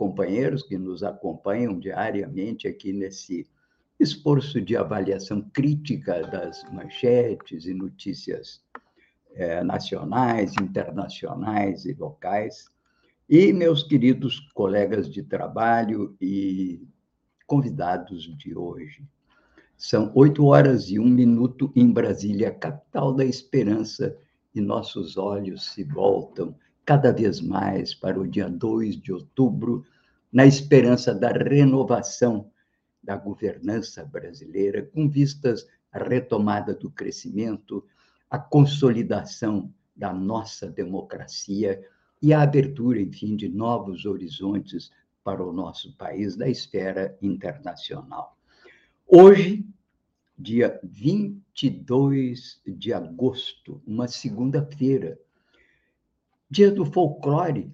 companheiros que nos acompanham diariamente aqui nesse esforço de avaliação crítica das manchetes e notícias é, nacionais, internacionais e locais, e meus queridos colegas de trabalho e convidados de hoje. São oito horas e um minuto em Brasília, capital da esperança, e nossos olhos se voltam cada vez mais para o dia 2 de outubro, na esperança da renovação da governança brasileira, com vistas à retomada do crescimento, à consolidação da nossa democracia e à abertura, enfim, de novos horizontes para o nosso país da esfera internacional. Hoje, dia 22 de agosto, uma segunda-feira, Dia do Folclore,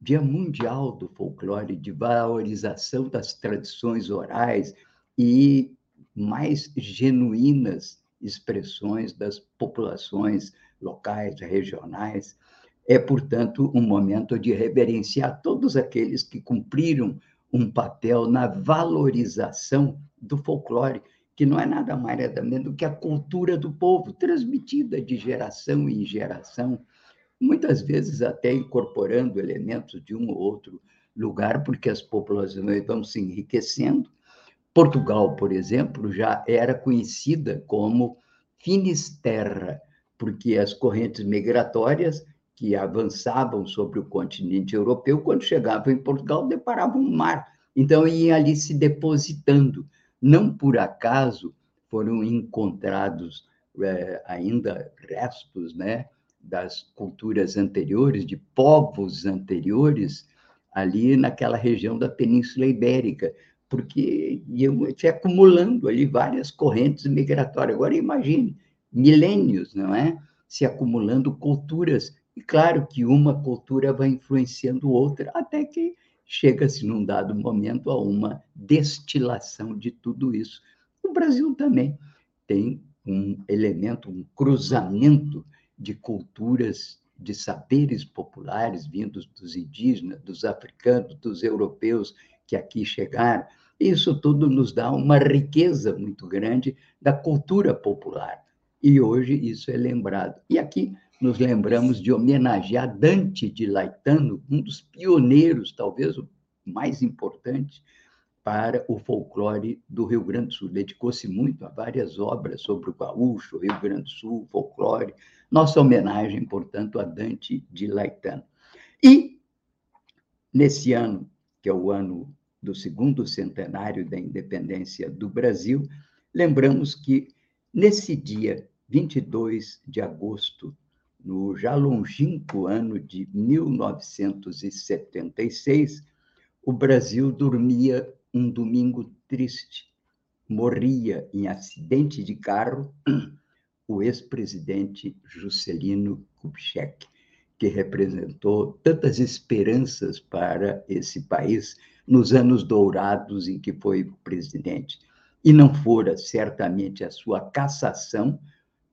Dia Mundial do Folclore, de valorização das tradições orais e mais genuínas expressões das populações locais, regionais. É, portanto, um momento de reverenciar todos aqueles que cumpriram um papel na valorização do folclore, que não é nada mais nada menos do que a cultura do povo, transmitida de geração em geração muitas vezes até incorporando elementos de um ou outro lugar, porque as populações vão se enriquecendo. Portugal, por exemplo, já era conhecida como Finisterra, porque as correntes migratórias que avançavam sobre o continente europeu, quando chegavam em Portugal, deparavam um mar. Então, iam ali se depositando. Não por acaso foram encontrados é, ainda restos né, das culturas anteriores, de povos anteriores, ali naquela região da Península Ibérica, porque iam se acumulando ali várias correntes migratórias. Agora imagine, milênios, não é? Se acumulando culturas. E claro que uma cultura vai influenciando outra, até que chega-se num dado momento a uma destilação de tudo isso. O Brasil também tem um elemento, um cruzamento de culturas, de saberes populares vindos dos indígenas, dos africanos, dos europeus que aqui chegaram. Isso tudo nos dá uma riqueza muito grande da cultura popular. E hoje isso é lembrado. E aqui nos lembramos de homenagear Dante de Laetano, um dos pioneiros, talvez o mais importante, para o folclore do Rio Grande do Sul. Dedicou-se muito a várias obras sobre o gaúcho, Rio Grande do Sul, folclore. Nossa homenagem, portanto, a Dante de Laetano. E, nesse ano, que é o ano do segundo centenário da independência do Brasil, lembramos que, nesse dia 22 de agosto, no já longínquo ano de 1976, o Brasil dormia um domingo triste. Morria em acidente de carro o ex-presidente Juscelino Kubitschek, que representou tantas esperanças para esse país nos anos dourados em que foi presidente. E não fora certamente a sua cassação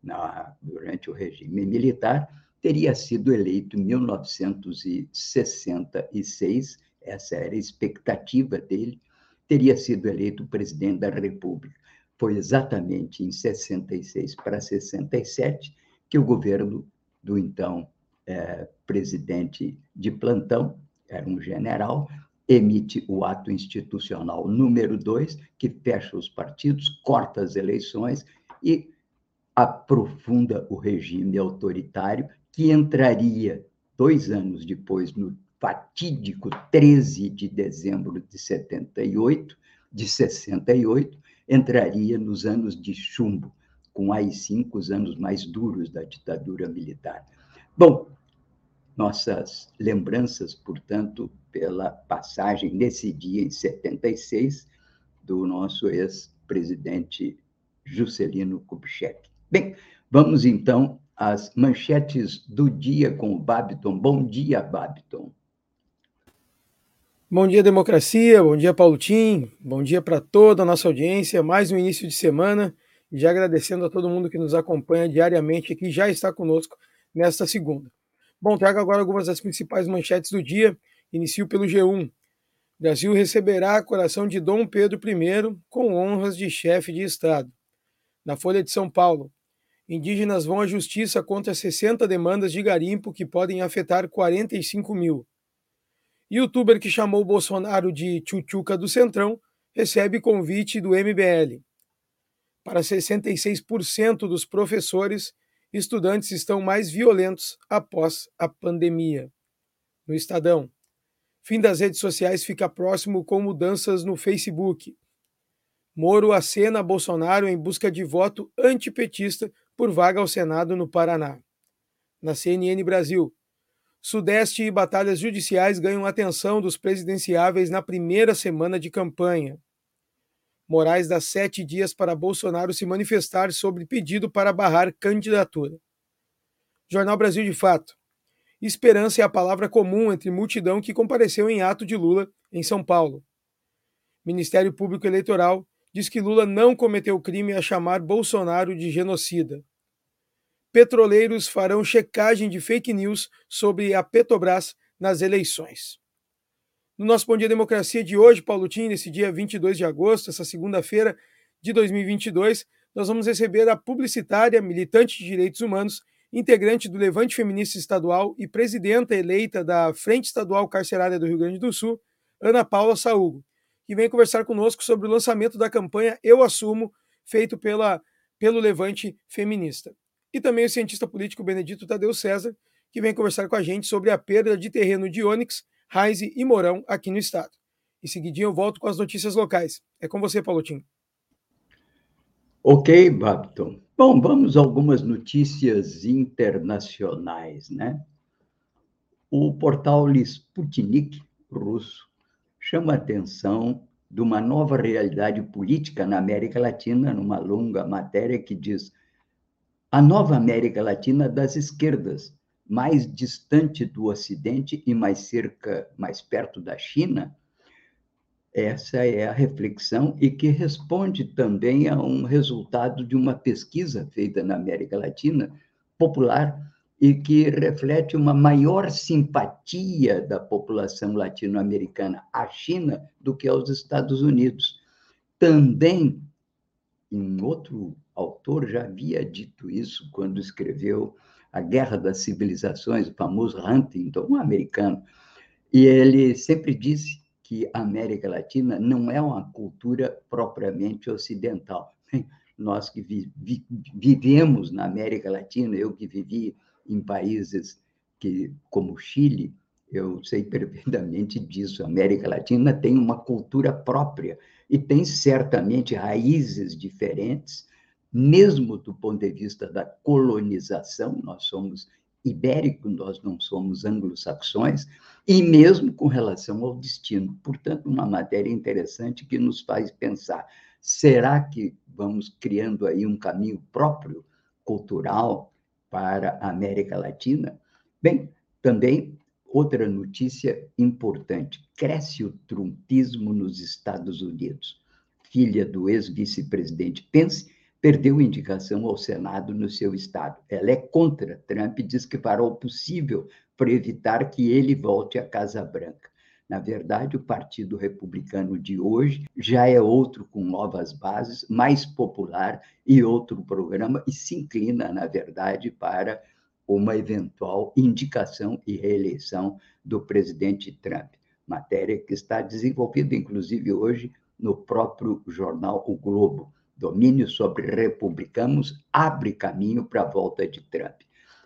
na, durante o regime militar, teria sido eleito em 1966, essa era a expectativa dele, teria sido eleito presidente da República. Foi exatamente em 66 para 67 que o governo do então é, presidente de plantão, era um general, emite o ato institucional número 2, que fecha os partidos, corta as eleições e aprofunda o regime autoritário, que entraria dois anos depois no fatídico 13 de dezembro de 78, de 68, entraria nos anos de chumbo, com aí cinco os anos mais duros da ditadura militar. Bom, nossas lembranças, portanto, pela passagem nesse dia, em 76, do nosso ex-presidente Juscelino Kubitschek. Bem, vamos então às manchetes do dia com o Babiton. Bom dia, Babiton. Bom dia, democracia. Bom dia, Paulo Tim. Bom dia para toda a nossa audiência. Mais um início de semana. Já agradecendo a todo mundo que nos acompanha diariamente aqui, já está conosco nesta segunda. Bom, trago agora algumas das principais manchetes do dia. Inicio pelo G1. Brasil receberá a coração de Dom Pedro I com honras de chefe de Estado. Na Folha de São Paulo, indígenas vão à justiça contra 60 demandas de garimpo que podem afetar 45 mil. Youtuber que chamou Bolsonaro de tchutchuca do Centrão recebe convite do MBL. Para 66% dos professores, estudantes estão mais violentos após a pandemia. No Estadão, Fim das redes sociais fica próximo com mudanças no Facebook. Moro acena Bolsonaro em busca de voto antipetista por vaga ao Senado no Paraná. Na CNN Brasil, Sudeste e batalhas judiciais ganham atenção dos presidenciáveis na primeira semana de campanha. Moraes dá sete dias para Bolsonaro se manifestar sobre pedido para barrar candidatura. Jornal Brasil de Fato. Esperança é a palavra comum entre multidão que compareceu em ato de Lula em São Paulo. Ministério Público Eleitoral diz que Lula não cometeu crime a chamar Bolsonaro de genocida. Petroleiros farão checagem de fake news sobre a Petrobras nas eleições. No nosso Bom Dia Democracia de hoje, Paulo Tim, nesse dia 22 de agosto, essa segunda-feira de 2022, nós vamos receber a publicitária, militante de direitos humanos integrante do Levante Feminista Estadual e presidenta eleita da Frente Estadual Carcerária do Rio Grande do Sul, Ana Paula Saúgo, que vem conversar conosco sobre o lançamento da campanha Eu Assumo, feito pela, pelo Levante Feminista. E também o cientista político Benedito Tadeu César, que vem conversar com a gente sobre a perda de terreno de Onyx, Raiz e Mourão aqui no estado. Em seguidinho eu volto com as notícias locais. É com você, Paulotinho. Ok, Babton. Bom, vamos a algumas notícias internacionais, né? O portal Sputnik russo chama a atenção de uma nova realidade política na América Latina, numa longa matéria que diz a nova América Latina das esquerdas, mais distante do Ocidente e mais cerca, mais perto da China, essa é a reflexão e que responde também a um resultado de uma pesquisa feita na América Latina, popular, e que reflete uma maior simpatia da população latino-americana à China do que aos Estados Unidos. Também, um outro autor já havia dito isso quando escreveu A Guerra das Civilizações, o famoso Huntington, um americano, e ele sempre disse que a América Latina não é uma cultura propriamente ocidental. Nós que vi, vi, vivemos na América Latina, eu que vivi em países que, como Chile, eu sei perfeitamente disso. A América Latina tem uma cultura própria e tem certamente raízes diferentes, mesmo do ponto de vista da colonização. Nós somos ibérico, nós não somos anglo-saxões, e mesmo com relação ao destino. Portanto, uma matéria interessante que nos faz pensar: será que vamos criando aí um caminho próprio, cultural, para a América Latina? Bem, também outra notícia importante: cresce o trumpismo nos Estados Unidos. Filha do ex-vice-presidente Pence perdeu indicação ao Senado no seu estado. Ela é contra Trump e diz que fará o possível para evitar que ele volte à Casa Branca. Na verdade, o Partido Republicano de hoje já é outro com novas bases, mais popular e outro programa, e se inclina, na verdade, para uma eventual indicação e reeleição do presidente Trump. Matéria que está desenvolvida, inclusive, hoje no próprio jornal O Globo domínio sobre republicanos abre caminho para a volta de Trump.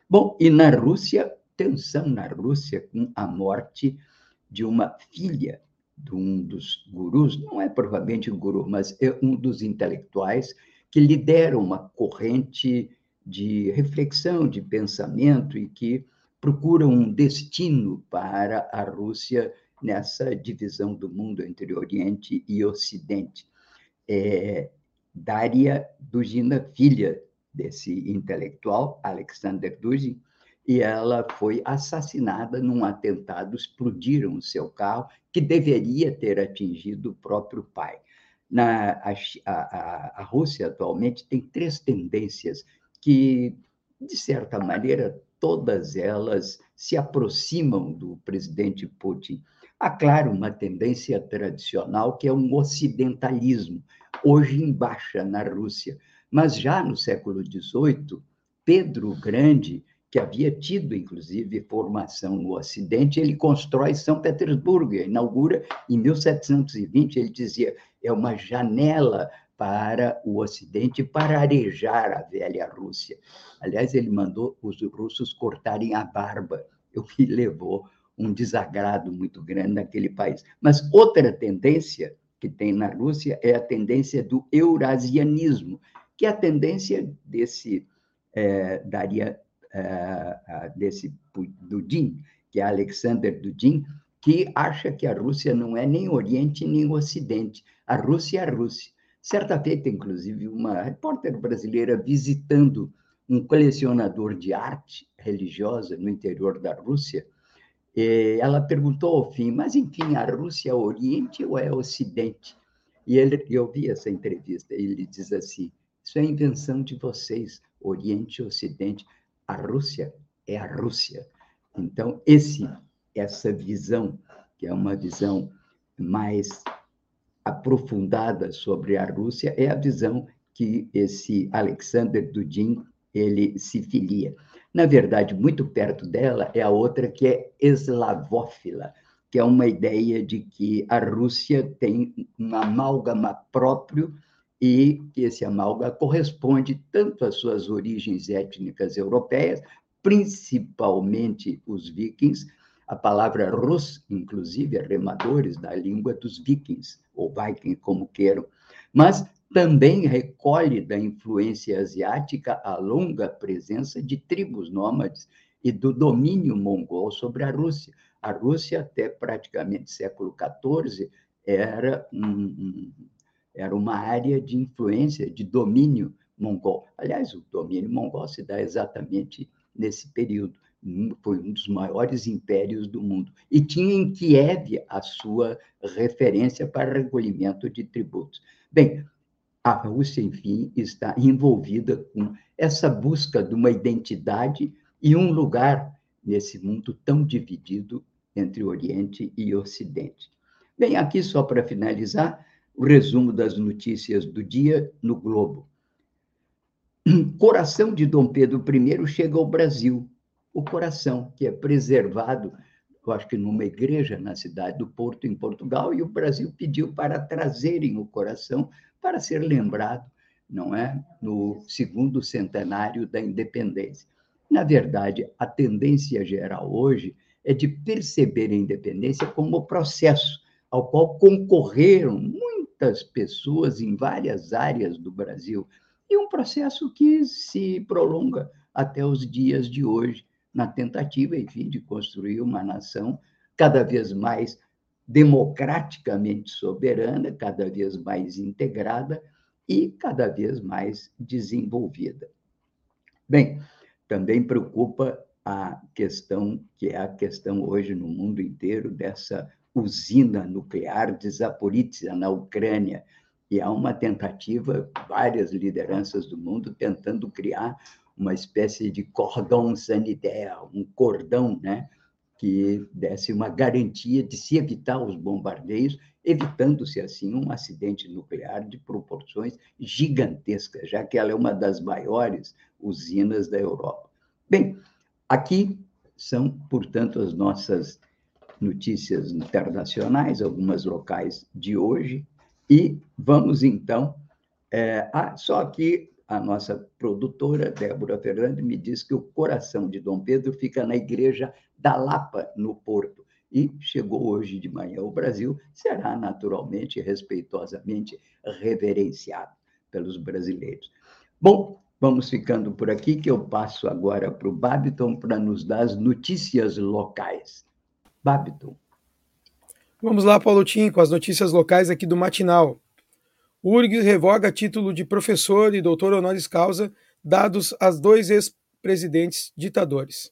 Bom, e na Rússia, tensão na Rússia com a morte de uma filha de um dos gurus, não é provavelmente um guru, mas é um dos intelectuais que lidera uma corrente de reflexão, de pensamento e que procuram um destino para a Rússia nessa divisão do mundo entre Oriente e Ocidente. É, Daria Dugina, filha desse intelectual, Alexander Dugin, e ela foi assassinada num atentado, explodiram o seu carro, que deveria ter atingido o próprio pai. Na, a, a, a Rússia atualmente tem três tendências que, de certa maneira, todas elas se aproximam do presidente Putin. Há, claro, uma tendência tradicional que é um ocidentalismo, hoje em baixa na Rússia. Mas já no século XVIII, Pedro Grande, que havia tido, inclusive, formação no Ocidente, ele constrói São Petersburgo, inaugura em 1720, ele dizia, é uma janela para o Ocidente para arejar a velha Rússia. Aliás, ele mandou os russos cortarem a barba, o que levou um desagrado muito grande naquele país. Mas outra tendência que tem na Rússia é a tendência do eurasianismo, que é a tendência desse é, daria é, desse Dudin, que é Alexander Dudin, que acha que a Rússia não é nem Oriente nem Ocidente. A Rússia é a Rússia. Certa feita, inclusive, uma repórter brasileira visitando um colecionador de arte religiosa no interior da Rússia, ela perguntou ao fim, mas enfim, a Rússia é Oriente ou é Ocidente? E ele, eu vi essa entrevista, ele diz assim: isso é invenção de vocês, Oriente e Ocidente. A Rússia é a Rússia. Então, esse, essa visão, que é uma visão mais aprofundada sobre a Rússia, é a visão que esse Alexander Dudin ele se filia. Na verdade, muito perto dela é a outra que é eslavófila, que é uma ideia de que a Rússia tem um amálgama próprio e que esse amálgama corresponde tanto às suas origens étnicas europeias, principalmente os vikings, a palavra Rus, inclusive, é remadores da língua dos vikings, ou viking, como queiram, mas também recolhe da influência asiática a longa presença de tribos nômades e do domínio mongol sobre a Rússia. A Rússia, até praticamente século XIV, era, um, era uma área de influência, de domínio mongol. Aliás, o domínio mongol se dá exatamente nesse período. Foi um dos maiores impérios do mundo. E tinha em Kiev a sua referência para recolhimento de tributos. Bem, a Rússia, enfim, está envolvida com essa busca de uma identidade e um lugar nesse mundo tão dividido entre Oriente e Ocidente. Bem, aqui só para finalizar, o resumo das notícias do dia no Globo. Coração de Dom Pedro I chega ao Brasil. O coração, que é preservado, eu acho que numa igreja na cidade do Porto, em Portugal, e o Brasil pediu para trazerem o coração para ser lembrado, não é, no segundo centenário da independência. Na verdade, a tendência geral hoje é de perceber a independência como processo ao qual concorreram muitas pessoas em várias áreas do Brasil, e um processo que se prolonga até os dias de hoje, na tentativa, enfim, de construir uma nação cada vez mais democraticamente soberana, cada vez mais integrada e cada vez mais desenvolvida. Bem, também preocupa a questão, que é a questão hoje no mundo inteiro, dessa usina nuclear de na Ucrânia. E há uma tentativa, várias lideranças do mundo tentando criar uma espécie de cordão sanitário, um cordão, né? que desse uma garantia de se evitar os bombardeios, evitando-se assim um acidente nuclear de proporções gigantescas, já que ela é uma das maiores usinas da Europa. Bem, aqui são, portanto, as nossas notícias internacionais, algumas locais de hoje, e vamos então. É, ah, só que a nossa produtora, Débora Fernandes, me diz que o coração de Dom Pedro fica na igreja da Lapa, no Porto. E chegou hoje de manhã ao Brasil, será naturalmente, respeitosamente reverenciado pelos brasileiros. Bom, Vamos ficando por aqui, que eu passo agora para o Babiton para nos dar as notícias locais. Babiton. Vamos lá, Paulo Tim, com as notícias locais aqui do Matinal. URGS revoga título de professor e doutor honoris causa dados a dois ex-presidentes ditadores.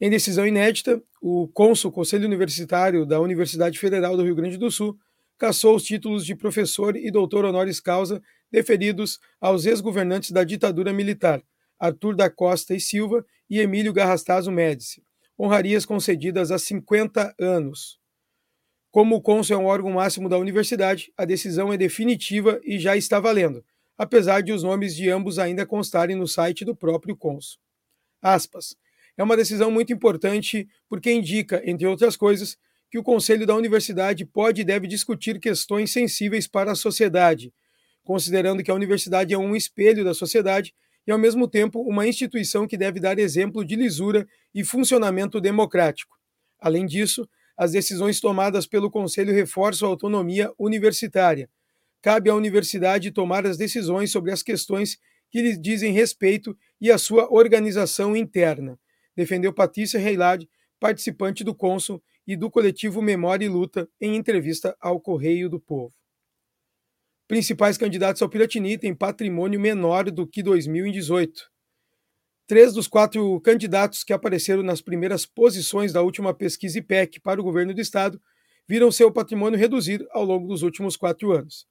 Em decisão inédita, o cônsul Conselho Universitário da Universidade Federal do Rio Grande do Sul cassou os títulos de professor e doutor honoris causa deferidos aos ex-governantes da ditadura militar, Arthur da Costa e Silva e Emílio Garrastazo Médici, honrarias concedidas há 50 anos. Como o cônsul é um órgão máximo da universidade, a decisão é definitiva e já está valendo, apesar de os nomes de ambos ainda constarem no site do próprio cônsul. Aspas. É uma decisão muito importante porque indica, entre outras coisas, que o conselho da universidade pode e deve discutir questões sensíveis para a sociedade, considerando que a universidade é um espelho da sociedade e, ao mesmo tempo, uma instituição que deve dar exemplo de lisura e funcionamento democrático. Além disso, as decisões tomadas pelo Conselho reforçam a autonomia universitária. Cabe à universidade tomar as decisões sobre as questões que lhes dizem respeito e a sua organização interna, defendeu Patrícia Reilard, participante do Consul e do coletivo Memória e Luta, em entrevista ao Correio do Povo. Principais candidatos ao Piratini têm patrimônio menor do que 2018. Três dos quatro candidatos que apareceram nas primeiras posições da última pesquisa IPEC para o governo do Estado viram seu patrimônio reduzir ao longo dos últimos quatro anos.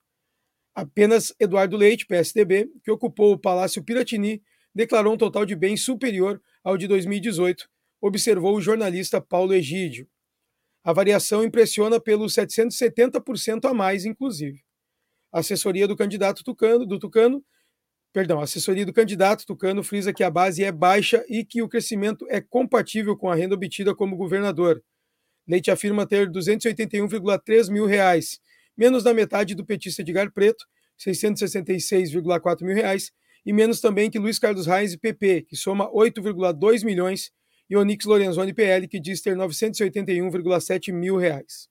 Apenas Eduardo Leite, PSDB, que ocupou o Palácio Piratini, declarou um total de bens superior ao de 2018, observou o jornalista Paulo Egídio. A variação impressiona pelos 770% a mais, inclusive. A assessoria do candidato Tucano, do Tucano Perdão, a assessoria do candidato Tucano frisa que a base é baixa e que o crescimento é compatível com a renda obtida como governador. Leite afirma ter 281,3 mil reais, menos da metade do petista Edgar Preto, 666,4 mil reais, e menos também que Luiz Carlos Reis PP, que soma 8,2 milhões, e Onix Lorenzoni PL, que diz ter 981,7 mil reais.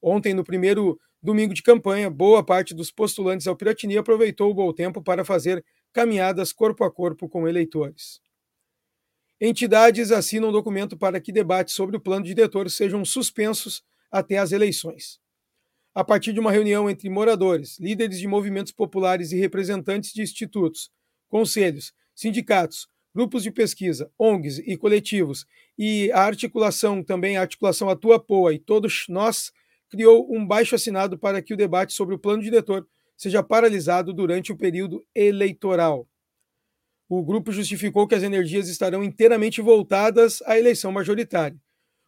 Ontem, no primeiro domingo de campanha, boa parte dos postulantes ao Piratini aproveitou o bom tempo para fazer caminhadas corpo a corpo com eleitores. Entidades assinam um documento para que debates sobre o plano diretor sejam suspensos até as eleições. A partir de uma reunião entre moradores, líderes de movimentos populares e representantes de institutos, conselhos, sindicatos, grupos de pesquisa, ONGs e coletivos, e a articulação também, a articulação Atua Poa e todos nós criou um baixo assinado para que o debate sobre o plano diretor seja paralisado durante o período eleitoral. O grupo justificou que as energias estarão inteiramente voltadas à eleição majoritária.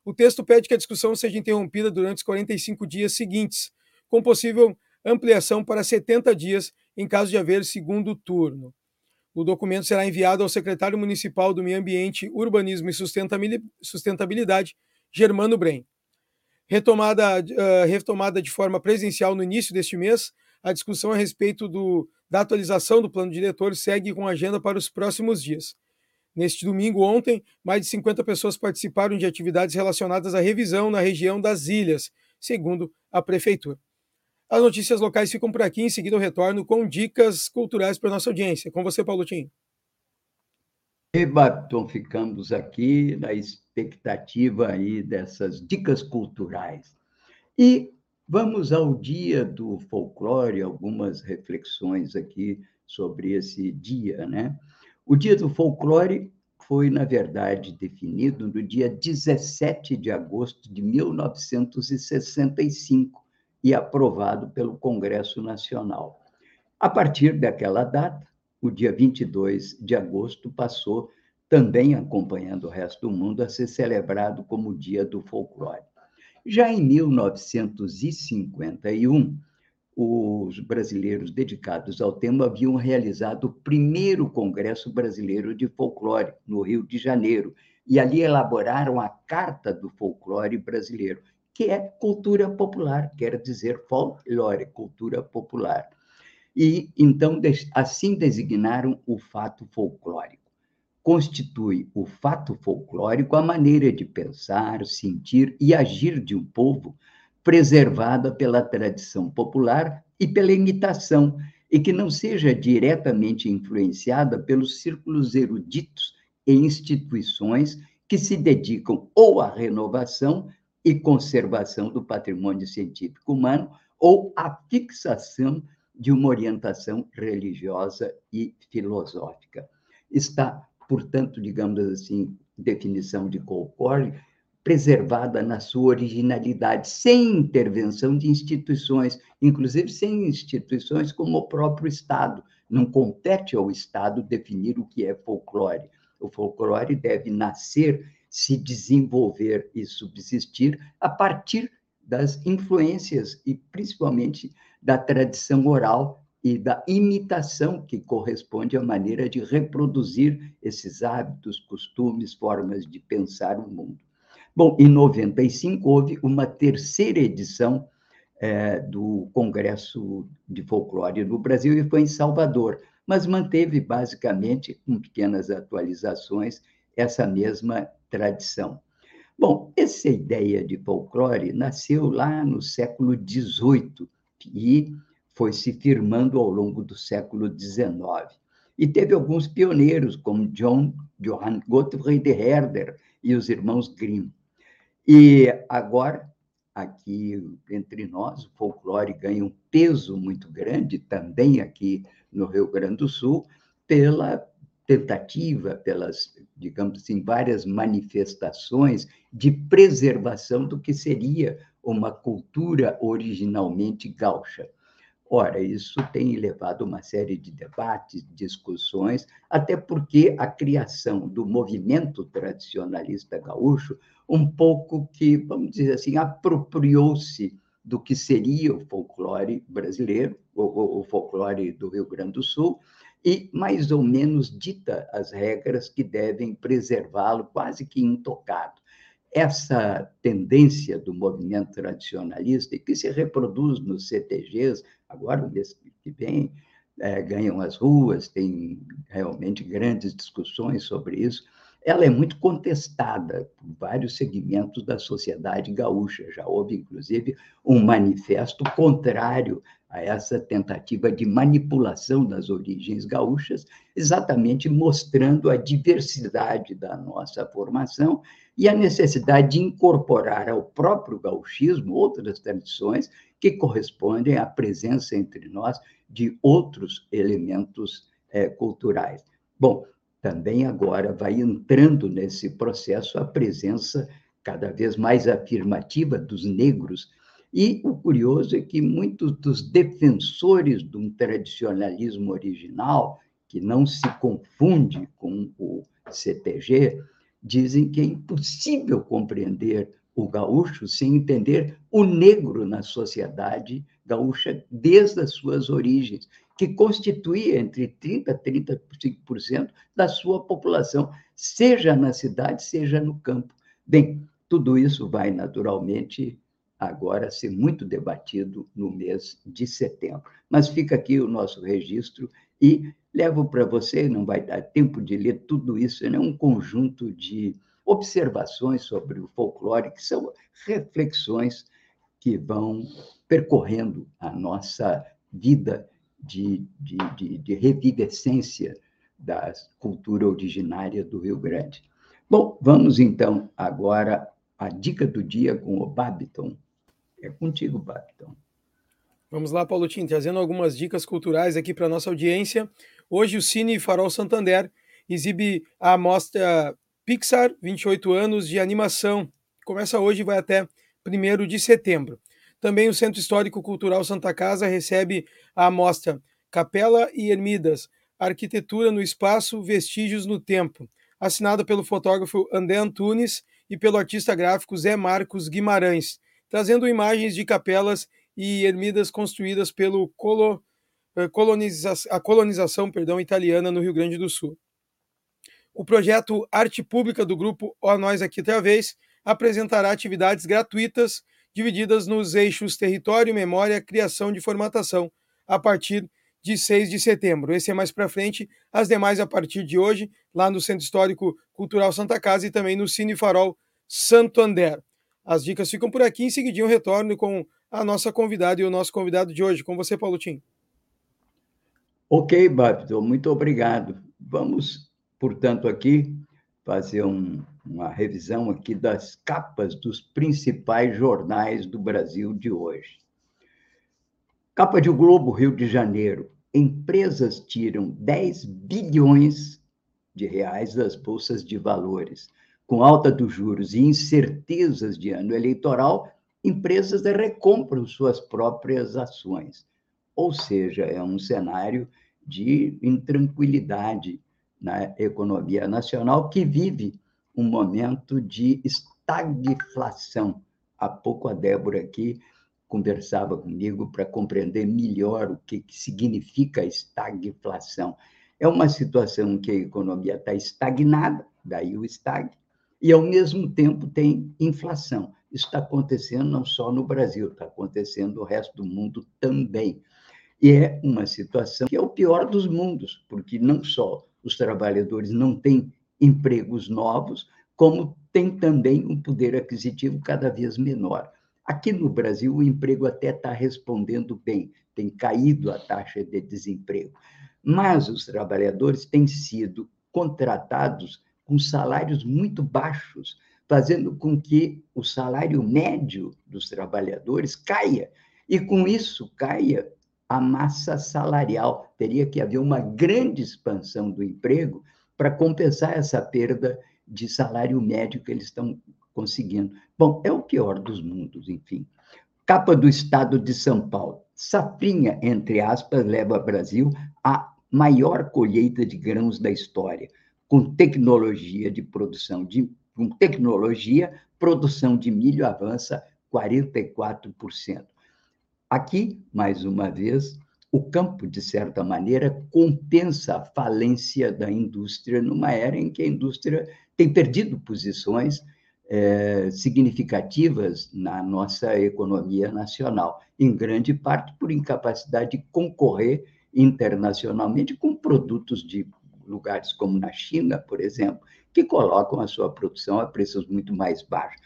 O texto pede que a discussão seja interrompida durante os 45 dias seguintes, com possível ampliação para 70 dias em caso de haver segundo turno. O documento será enviado ao secretário municipal do Meio Ambiente, Urbanismo e Sustentabilidade, Germano Brem. Retomada, uh, retomada de forma presencial no início deste mês, a discussão a respeito do, da atualização do plano diretor segue com agenda para os próximos dias. Neste domingo, ontem, mais de 50 pessoas participaram de atividades relacionadas à revisão na região das ilhas, segundo a Prefeitura. As notícias locais ficam por aqui, em seguida eu retorno com dicas culturais para nossa audiência. Com você, Paulo Tim. Batom, ficamos aqui na expectativa aí dessas dicas culturais. E vamos ao dia do folclore, algumas reflexões aqui sobre esse dia, né? O dia do folclore foi, na verdade, definido no dia 17 de agosto de 1965 e aprovado pelo Congresso Nacional. A partir daquela data, o dia 22 de agosto passou, também acompanhando o resto do mundo, a ser celebrado como o Dia do Folclore. Já em 1951, os brasileiros dedicados ao tema haviam realizado o primeiro Congresso Brasileiro de Folclore, no Rio de Janeiro, e ali elaboraram a Carta do Folclore Brasileiro, que é cultura popular, quer dizer folclore, cultura popular e então assim designaram o fato folclórico. Constitui o fato folclórico a maneira de pensar, sentir e agir de um povo preservada pela tradição popular e pela imitação, e que não seja diretamente influenciada pelos círculos eruditos e instituições que se dedicam ou à renovação e conservação do patrimônio científico humano ou à fixação de uma orientação religiosa e filosófica. Está, portanto, digamos assim, definição de Colcore, preservada na sua originalidade, sem intervenção de instituições, inclusive sem instituições como o próprio Estado. Não compete ao Estado definir o que é folclore. O folclore deve nascer, se desenvolver e subsistir a partir das influências e principalmente da tradição oral e da imitação que corresponde à maneira de reproduzir esses hábitos, costumes, formas de pensar o mundo. Bom, em 95 houve uma terceira edição é, do Congresso de Folclore no Brasil e foi em Salvador, mas manteve basicamente, com pequenas atualizações, essa mesma tradição. Bom, essa ideia de folclore nasceu lá no século XVIII e foi se firmando ao longo do século XIX. E teve alguns pioneiros, como John Johann Gottfried Herder e os irmãos Grimm. E agora, aqui entre nós, o folclore ganha um peso muito grande, também aqui no Rio Grande do Sul, pela tentativa, pelas, digamos assim, várias manifestações de preservação do que seria uma cultura originalmente gaúcha. Ora, isso tem levado uma série de debates, discussões, até porque a criação do movimento tradicionalista gaúcho, um pouco que, vamos dizer assim, apropriou-se do que seria o folclore brasileiro, o, o folclore do Rio Grande do Sul, e mais ou menos dita as regras que devem preservá-lo quase que intocado essa tendência do movimento tradicionalista, e que se reproduz nos CTGs, agora, mês que vem, é, ganham as ruas, tem realmente grandes discussões sobre isso, ela é muito contestada por vários segmentos da sociedade gaúcha. Já houve, inclusive, um manifesto contrário a essa tentativa de manipulação das origens gaúchas, exatamente mostrando a diversidade da nossa formação e a necessidade de incorporar ao próprio gauchismo outras tradições que correspondem à presença entre nós de outros elementos é, culturais. Bom, também agora vai entrando nesse processo a presença cada vez mais afirmativa dos negros. E o curioso é que muitos dos defensores de um tradicionalismo original, que não se confunde com o CTG, dizem que é impossível compreender o gaúcho sem entender o negro na sociedade gaúcha desde as suas origens, que constitui entre 30% e 35% da sua população, seja na cidade, seja no campo. Bem, tudo isso vai naturalmente agora ser muito debatido no mês de setembro. Mas fica aqui o nosso registro e levo para você, não vai dar tempo de ler tudo isso, é né? um conjunto de observações sobre o folclore, que são reflexões que vão percorrendo a nossa vida de, de, de, de revivescência da cultura originária do Rio Grande. Bom, vamos então agora à dica do dia com o Babiton. É contigo, Babiton. Vamos lá, Paulo Tim, trazendo algumas dicas culturais aqui para nossa audiência. Hoje o Cine Farol Santander exibe a amostra Pixar 28 anos de animação. Começa hoje e vai até 1 de setembro. Também o Centro Histórico Cultural Santa Casa recebe a amostra Capela e Ermidas, Arquitetura no Espaço, Vestígios no Tempo, assinada pelo fotógrafo André Antunes e pelo artista gráfico Zé Marcos Guimarães, trazendo imagens de capelas e ermidas construídas pelo colo, eh, coloniza, colonização perdão, italiana no Rio Grande do Sul. O projeto Arte Pública do grupo Ó Nós Aqui Outra Vez apresentará atividades gratuitas divididas nos eixos território, memória, criação de formatação, a partir de 6 de setembro. Esse é mais para frente, as demais a partir de hoje, lá no Centro Histórico Cultural Santa Casa e também no Cine Farol Santo André. As dicas ficam por aqui, em seguidinho retorno com a nossa convidada e o nosso convidado de hoje. Com você, Paulo Tim. Ok, Babito, muito obrigado. Vamos, portanto, aqui fazer um, uma revisão aqui das capas dos principais jornais do Brasil de hoje. Capa de Globo, Rio de Janeiro. Empresas tiram 10 bilhões de reais das bolsas de valores. Com alta dos juros e incertezas de ano eleitoral, empresas recompram suas próprias ações. Ou seja, é um cenário de intranquilidade na economia nacional que vive um momento de estagflação. Há pouco a Débora aqui conversava comigo para compreender melhor o que, que significa estagflação. É uma situação em que a economia está estagnada, daí o estag, e ao mesmo tempo tem inflação. Isso está acontecendo não só no Brasil, está acontecendo no resto do mundo também. E é uma situação que é o pior dos mundos, porque não só os trabalhadores não têm empregos novos, como tem também um poder aquisitivo cada vez menor. Aqui no Brasil, o emprego até está respondendo bem, tem caído a taxa de desemprego, mas os trabalhadores têm sido contratados com salários muito baixos, fazendo com que o salário médio dos trabalhadores caia, e com isso caia a massa salarial. Teria que haver uma grande expansão do emprego para compensar essa perda de salário médio que eles estão conseguindo. Bom, é o pior dos mundos, enfim. Capa do Estado de São Paulo. Safrinha, entre aspas, leva Brasil à maior colheita de grãos da história, com tecnologia de produção de com tecnologia, produção de milho avança 44%. Aqui, mais uma vez, o campo, de certa maneira, compensa a falência da indústria numa era em que a indústria tem perdido posições é, significativas na nossa economia nacional, em grande parte por incapacidade de concorrer internacionalmente com produtos de lugares como na China, por exemplo, que colocam a sua produção a preços muito mais baixos.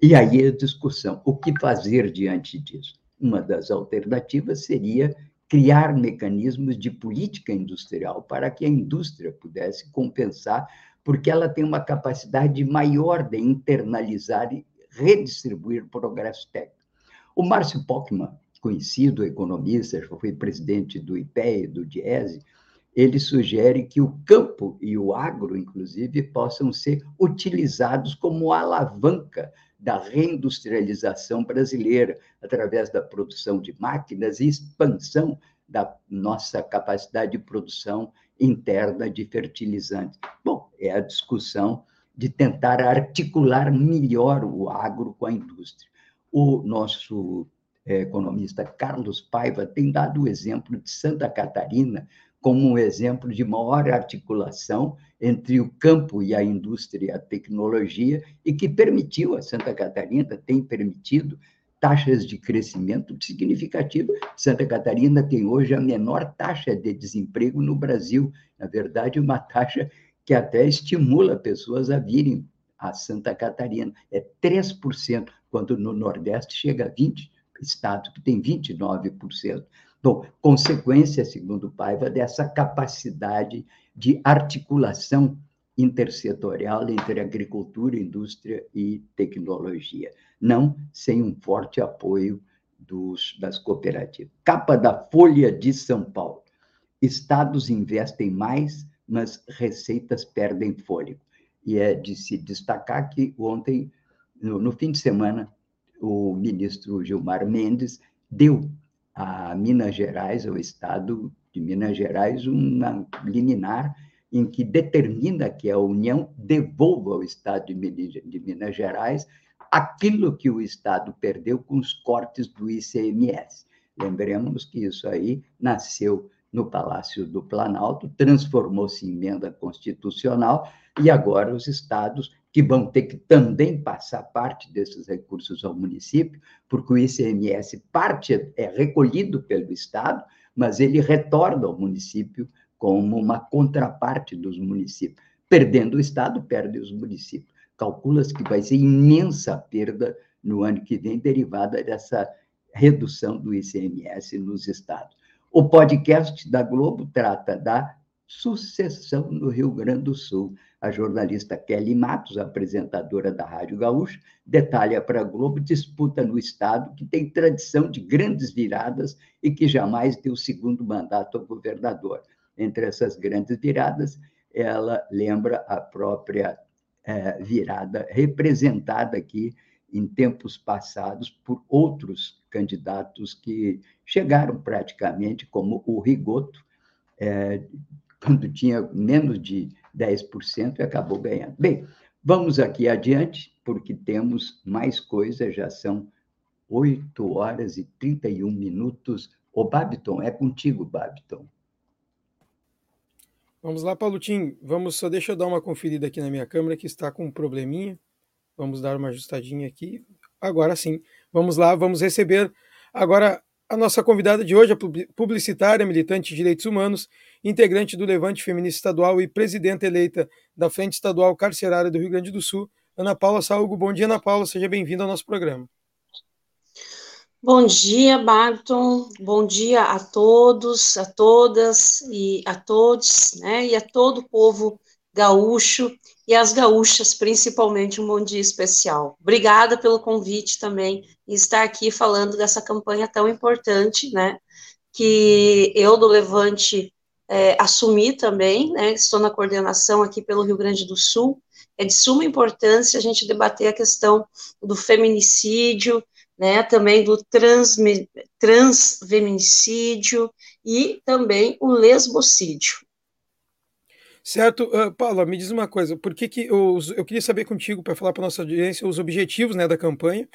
E aí a discussão: o que fazer diante disso? Uma das alternativas seria criar mecanismos de política industrial para que a indústria pudesse compensar, porque ela tem uma capacidade maior de internalizar e redistribuir progresso técnico. O Márcio Pockmann, conhecido economista, já foi presidente do IPE, do DIESE, ele sugere que o campo e o agro, inclusive, possam ser utilizados como alavanca da reindustrialização brasileira, através da produção de máquinas e expansão da nossa capacidade de produção interna de fertilizantes. Bom, é a discussão de tentar articular melhor o agro com a indústria. O nosso eh, economista Carlos Paiva tem dado o exemplo de Santa Catarina como um exemplo de maior articulação entre o campo e a indústria e a tecnologia, e que permitiu, a Santa Catarina tem permitido taxas de crescimento significativas. Santa Catarina tem hoje a menor taxa de desemprego no Brasil, na verdade, uma taxa que até estimula pessoas a virem a Santa Catarina. É 3%, quando no Nordeste chega a 20%, estado que tem 29%. Bom, consequência, segundo Paiva, dessa capacidade de articulação intersetorial entre agricultura, indústria e tecnologia, não sem um forte apoio dos, das cooperativas. Capa da Folha de São Paulo. Estados investem mais, mas receitas perdem fôlego. E é de se destacar que ontem, no, no fim de semana, o ministro Gilmar Mendes deu a Minas Gerais, ao Estado de Minas Gerais, uma liminar em que determina que a União devolva ao Estado de Minas Gerais aquilo que o Estado perdeu com os cortes do ICMS. Lembremos que isso aí nasceu no Palácio do Planalto, transformou-se em emenda constitucional e agora os estados que vão ter que também passar parte desses recursos ao município, porque o ICMS parte é recolhido pelo Estado, mas ele retorna ao município como uma contraparte dos municípios. Perdendo o Estado, perde os municípios. Calcula-se que vai ser imensa perda no ano que vem, derivada dessa redução do ICMS nos estados. O podcast da Globo trata da sucessão no Rio Grande do Sul. A jornalista Kelly Matos, apresentadora da Rádio Gaúcha, detalha para a Globo disputa no Estado que tem tradição de grandes viradas e que jamais deu segundo mandato ao governador. Entre essas grandes viradas, ela lembra a própria é, virada representada aqui em tempos passados por outros candidatos que chegaram praticamente, como o Rigoto, é, quando tinha menos de 10% e acabou ganhando. Bem, vamos aqui adiante, porque temos mais coisas, já são 8 horas e 31 minutos. O Babiton, é contigo, Babiton. Vamos lá, Paulutinho. Vamos só deixa eu dar uma conferida aqui na minha câmera que está com um probleminha. Vamos dar uma ajustadinha aqui. Agora sim. Vamos lá, vamos receber agora a nossa convidada de hoje, a publicitária, militante de direitos humanos, integrante do Levante Feminista Estadual e presidenta eleita da Frente Estadual Carcerária do Rio Grande do Sul, Ana Paula Salgo. Bom dia, Ana Paula, seja bem-vinda ao nosso programa. Bom dia, Barton. Bom dia a todos, a todas e a todos, né? E a todo o povo gaúcho e as gaúchas, principalmente, um bom dia especial. Obrigada pelo convite também e estar aqui falando dessa campanha tão importante, né? Que eu do Levante é, assumi também, né? Estou na coordenação aqui pelo Rio Grande do Sul. É de suma importância a gente debater a questão do feminicídio, né? Também do trans, transfeminicídio e também o lesbocídio. Certo, uh, Paula, me diz uma coisa, por que, que os, eu queria saber contigo, para falar para nossa audiência, os objetivos né, da campanha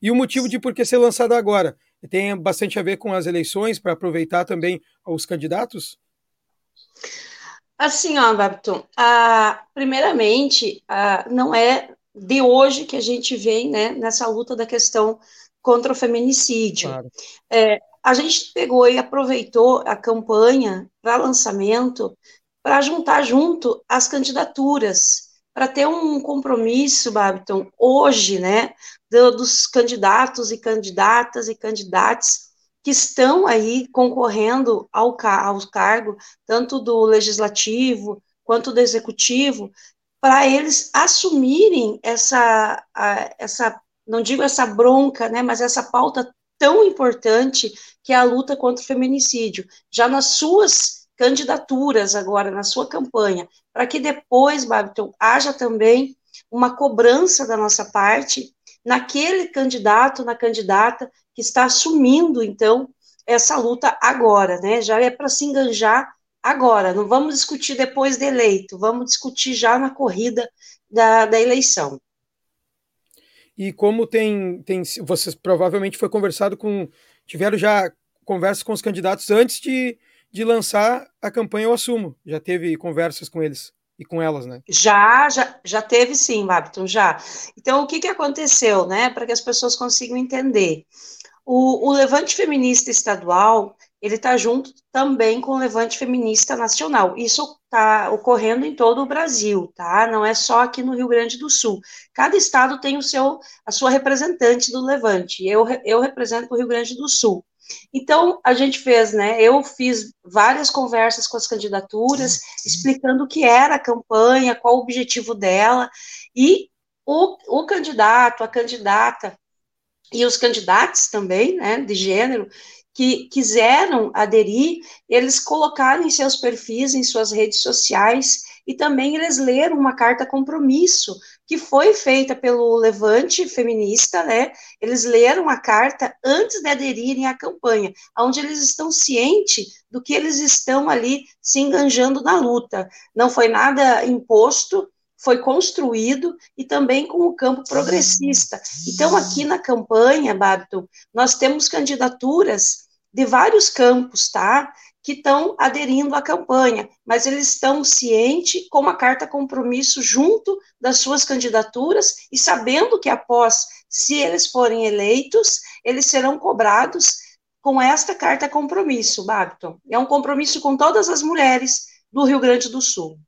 e o motivo de por que ser lançada agora. Tem bastante a ver com as eleições, para aproveitar também os candidatos? Assim, ó, Babton, primeiramente, não é de hoje que a gente vem né, nessa luta da questão contra o feminicídio. Claro. É, a gente pegou e aproveitou a campanha para lançamento para juntar junto as candidaturas, para ter um compromisso, Babiton, hoje, né, do, dos candidatos e candidatas e candidatos que estão aí concorrendo ao, ao cargo, tanto do legislativo quanto do executivo, para eles assumirem essa, essa, não digo essa bronca, né, mas essa pauta tão importante que é a luta contra o feminicídio, já nas suas candidaturas agora na sua campanha, para que depois, Babiton, haja também uma cobrança da nossa parte naquele candidato, na candidata que está assumindo, então, essa luta agora, né? Já é para se enganjar agora, não vamos discutir depois de eleito, vamos discutir já na corrida da, da eleição. E como tem, tem, vocês provavelmente foi conversado com, tiveram já conversas com os candidatos antes de, de lançar a campanha Eu Assumo. Já teve conversas com eles e com elas, né? Já, já, já teve sim, Babton, já. Então, o que, que aconteceu, né, para que as pessoas consigam entender? O, o Levante Feminista Estadual, ele está junto também com o Levante Feminista Nacional. Isso está ocorrendo em todo o Brasil, tá? Não é só aqui no Rio Grande do Sul. Cada estado tem o seu, a sua representante do Levante. Eu, eu represento o Rio Grande do Sul. Então, a gente fez, né? Eu fiz várias conversas com as candidaturas, explicando o que era a campanha, qual o objetivo dela, e o, o candidato, a candidata, e os candidatos também, né, de gênero, que quiseram aderir, eles colocaram em seus perfis, em suas redes sociais, e também eles leram uma carta compromisso que foi feita pelo Levante Feminista, né? Eles leram a carta antes de aderirem à campanha, onde eles estão cientes do que eles estão ali se enganjando na luta. Não foi nada imposto, foi construído e também com o campo progressista. Então, aqui na campanha, Babton, nós temos candidaturas de vários campos, tá? Que estão aderindo à campanha, mas eles estão cientes com uma carta compromisso junto das suas candidaturas e sabendo que após, se eles forem eleitos, eles serão cobrados com esta carta compromisso, Babton. É um compromisso com todas as mulheres do Rio Grande do Sul.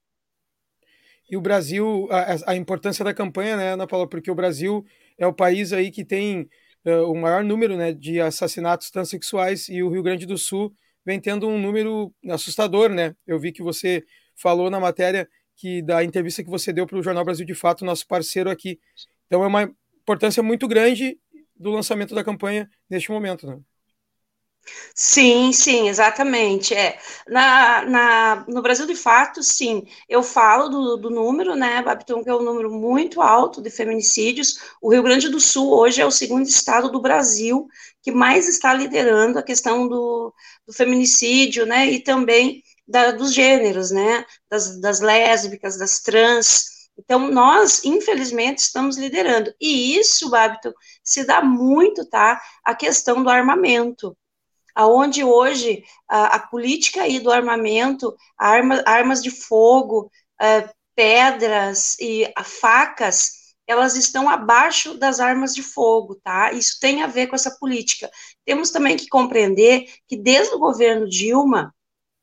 E o Brasil, a, a importância da campanha, né, Ana Paula, porque o Brasil é o país aí que tem uh, o maior número né, de assassinatos transexuais e o Rio Grande do Sul vem tendo um número assustador, né? Eu vi que você falou na matéria que da entrevista que você deu para o Jornal Brasil de Fato, nosso parceiro aqui. Então é uma importância muito grande do lançamento da campanha neste momento, né? Sim, sim, exatamente. É. Na, na, no Brasil, de fato, sim, eu falo do, do número, né, Babton, que é um número muito alto de feminicídios. O Rio Grande do Sul hoje é o segundo estado do Brasil que mais está liderando a questão do, do feminicídio, né, e também da, dos gêneros, né, das, das lésbicas, das trans. Então, nós, infelizmente, estamos liderando. E isso, Babton, se dá muito, tá, a questão do armamento aonde hoje a, a, política aí do armamento, arma, armas de fogo, uh, pedras e facas, elas estão abaixo das armas de fogo, tá? Isso tem a ver com essa política. Temos também que compreender que desde o governo Dilma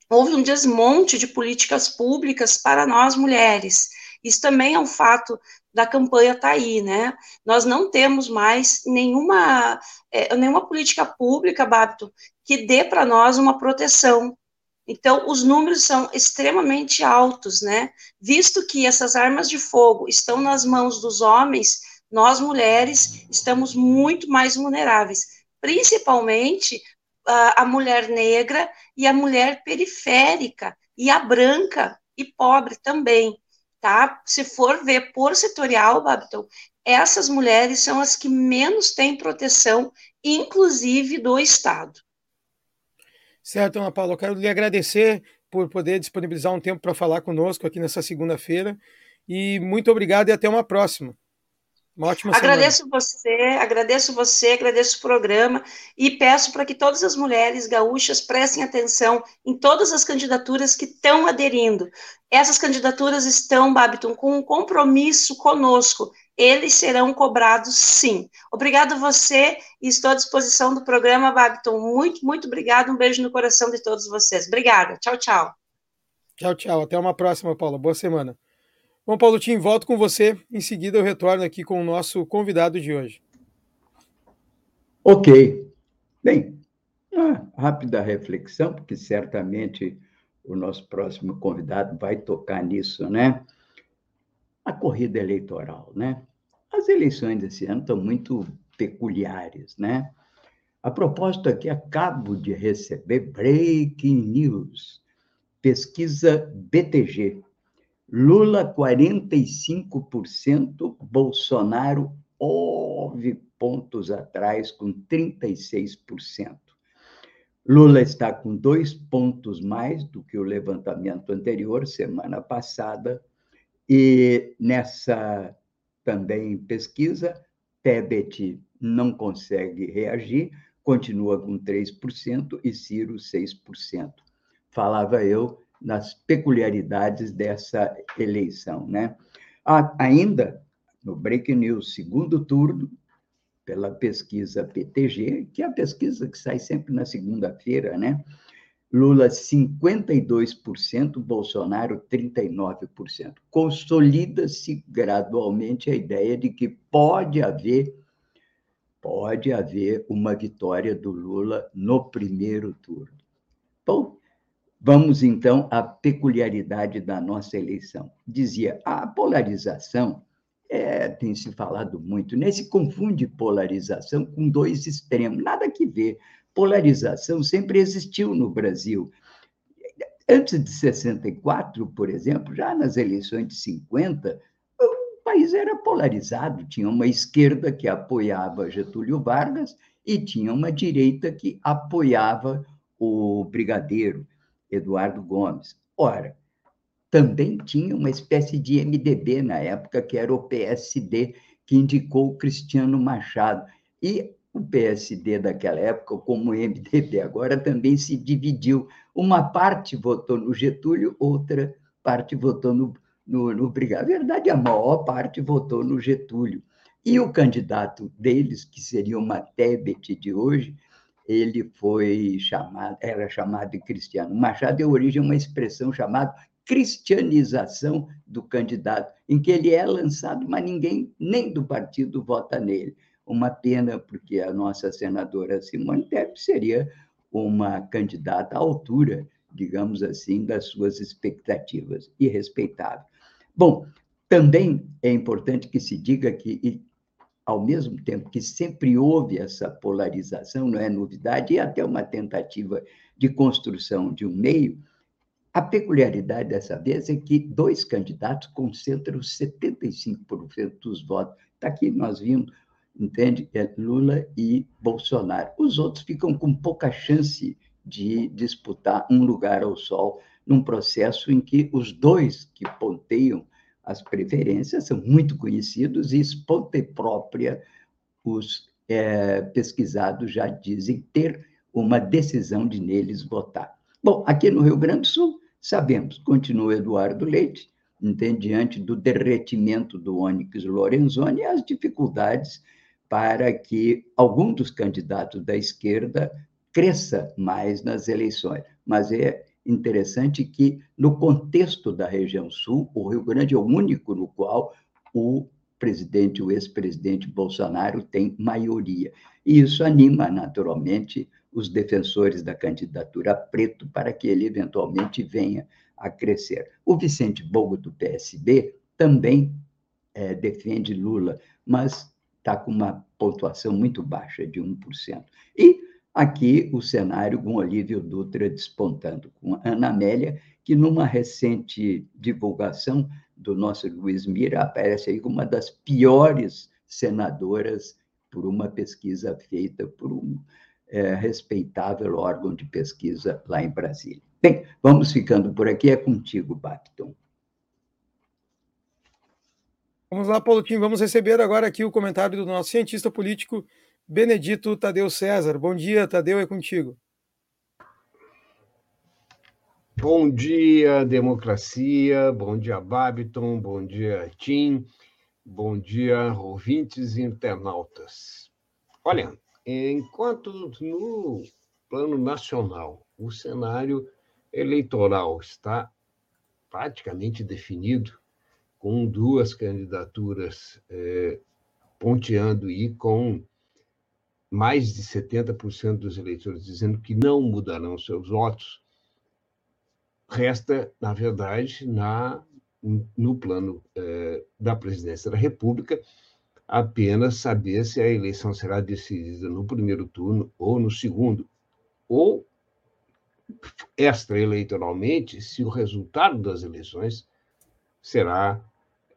houve um desmonte de políticas públicas para nós mulheres. Isso também é um fato da campanha está aí, né? Nós não temos mais nenhuma, é, nenhuma política pública, Babito, que dê para nós uma proteção. Então, os números são extremamente altos, né? Visto que essas armas de fogo estão nas mãos dos homens, nós mulheres estamos muito mais vulneráveis, principalmente a mulher negra e a mulher periférica, e a branca e pobre também tá? Se for ver por setorial, Babiton, essas mulheres são as que menos têm proteção, inclusive do Estado. Certo, Ana Paula, eu quero lhe agradecer por poder disponibilizar um tempo para falar conosco aqui nessa segunda-feira. E muito obrigado e até uma próxima. Uma ótima agradeço semana. você, agradeço você, agradeço o programa e peço para que todas as mulheres gaúchas prestem atenção em todas as candidaturas que estão aderindo. Essas candidaturas estão, Babiton, com um compromisso conosco. Eles serão cobrados sim. Obrigado você e estou à disposição do programa, Babiton. Muito, muito obrigado. Um beijo no coração de todos vocês. Obrigada. Tchau, tchau. Tchau, tchau. Até uma próxima, Paula. Boa semana. Bom, Paulo Tim, volto com você. Em seguida, eu retorno aqui com o nosso convidado de hoje. Ok. Bem, uma rápida reflexão, porque certamente o nosso próximo convidado vai tocar nisso, né? A corrida eleitoral, né? As eleições desse ano estão muito peculiares, né? A propósito aqui, acabo de receber breaking news, pesquisa BTG, Lula 45%, Bolsonaro nove pontos atrás com 36%. Lula está com dois pontos mais do que o levantamento anterior, semana passada, e nessa também pesquisa, Tebet não consegue reagir, continua com 3% e Ciro 6%. Falava eu nas peculiaridades dessa eleição. Né? ainda, no Break News, segundo turno, pela pesquisa PTG, que é a pesquisa que sai sempre na segunda-feira, né? Lula 52%, Bolsonaro 39%. Consolida-se gradualmente a ideia de que pode haver pode haver uma vitória do Lula no primeiro turno. Bom, Vamos, então, à peculiaridade da nossa eleição. Dizia, a polarização, é, tem se falado muito, né? se confunde polarização com dois extremos, nada que ver. Polarização sempre existiu no Brasil. Antes de 64, por exemplo, já nas eleições de 50, o país era polarizado. Tinha uma esquerda que apoiava Getúlio Vargas e tinha uma direita que apoiava o Brigadeiro. Eduardo Gomes. Ora, também tinha uma espécie de MDB na época, que era o PSD, que indicou o Cristiano Machado. E o PSD daquela época, como o MDB agora, também se dividiu. Uma parte votou no Getúlio, outra parte votou no, no, no Brigado. Na verdade, a maior parte votou no Getúlio. E o candidato deles, que seria uma Tebet de hoje, ele foi chamado, era chamado de cristiano. Machado deu origem a uma expressão chamada cristianização do candidato, em que ele é lançado, mas ninguém, nem do partido, vota nele. Uma pena, porque a nossa senadora Simone Tebet seria uma candidata à altura, digamos assim, das suas expectativas, e respeitável. Bom, também é importante que se diga que, ao mesmo tempo que sempre houve essa polarização, não é novidade, e até uma tentativa de construção de um meio, a peculiaridade dessa vez é que dois candidatos concentram 75% dos votos. Está aqui, nós vimos, entende? É Lula e Bolsonaro. Os outros ficam com pouca chance de disputar um lugar ao sol num processo em que os dois que ponteiam as preferências são muito conhecidos e esponta própria os é, pesquisados já dizem ter uma decisão de neles votar. Bom, aqui no Rio Grande do Sul, sabemos, continua Eduardo Leite, entende, diante do derretimento do Onyx Lorenzoni as dificuldades para que algum dos candidatos da esquerda cresça mais nas eleições. Mas é interessante que, no contexto da região sul, o Rio Grande é o único no qual o presidente, o ex-presidente Bolsonaro tem maioria. E isso anima, naturalmente, os defensores da candidatura preto para que ele eventualmente venha a crescer. O Vicente Bogo, do PSB, também é, defende Lula, mas está com uma pontuação muito baixa, de 1%. E aqui o cenário com Olívio Dutra despontando, com Ana Amélia, que numa recente divulgação do nosso Luiz Mira aparece aí como uma das piores senadoras por uma pesquisa feita por um é, respeitável órgão de pesquisa lá em Brasília. Bem, vamos ficando por aqui. É contigo, Bacton. Vamos lá, Paulotinho. Vamos receber agora aqui o comentário do nosso cientista político, Benedito Tadeu César. Bom dia, Tadeu, é contigo. Bom dia, democracia. Bom dia, Babiton. Bom dia, Tim. Bom dia, ouvintes e internautas. Olha, Enquanto no plano nacional o cenário eleitoral está praticamente definido, com duas candidaturas é, ponteando e com mais de 70% dos eleitores dizendo que não mudarão seus votos, resta, na verdade, na, no plano é, da presidência da República, apenas saber se a eleição será decidida no primeiro turno ou no segundo, ou extra-eleitoralmente, se o resultado das eleições será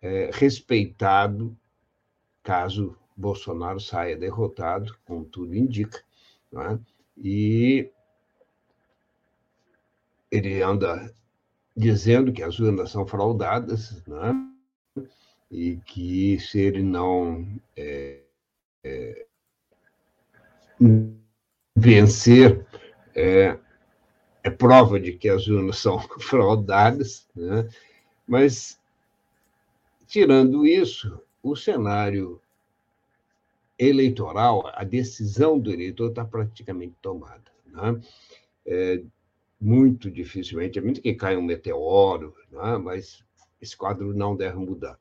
é, respeitado caso Bolsonaro saia derrotado, como tudo indica, é? e ele anda dizendo que as urnas são fraudadas, é? e que se ele não é, é, vencer, é, é, prova de que as urnas são fraudadas, né? mas, tirando isso, o cenário eleitoral, a decisão do eleitor está praticamente tomada. Né? É, muito dificilmente, é muito que cai um meteoro, né? mas esse quadro não deve mudar.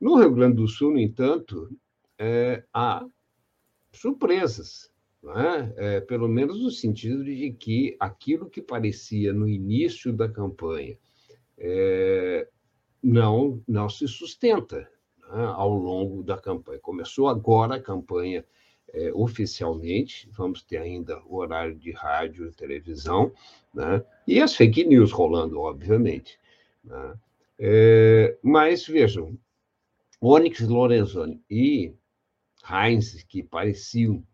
No Rio Grande do Sul, no entanto, é, há surpresas, é? É, pelo menos no sentido de que aquilo que parecia no início da campanha é, não, não se sustenta né, ao longo da campanha. Começou agora a campanha é, oficialmente, vamos ter ainda o horário de rádio e televisão, né, e as fake news rolando, obviamente. Né, é, mas vejam, Onyx Lorenzoni e Heinz, que pareciam,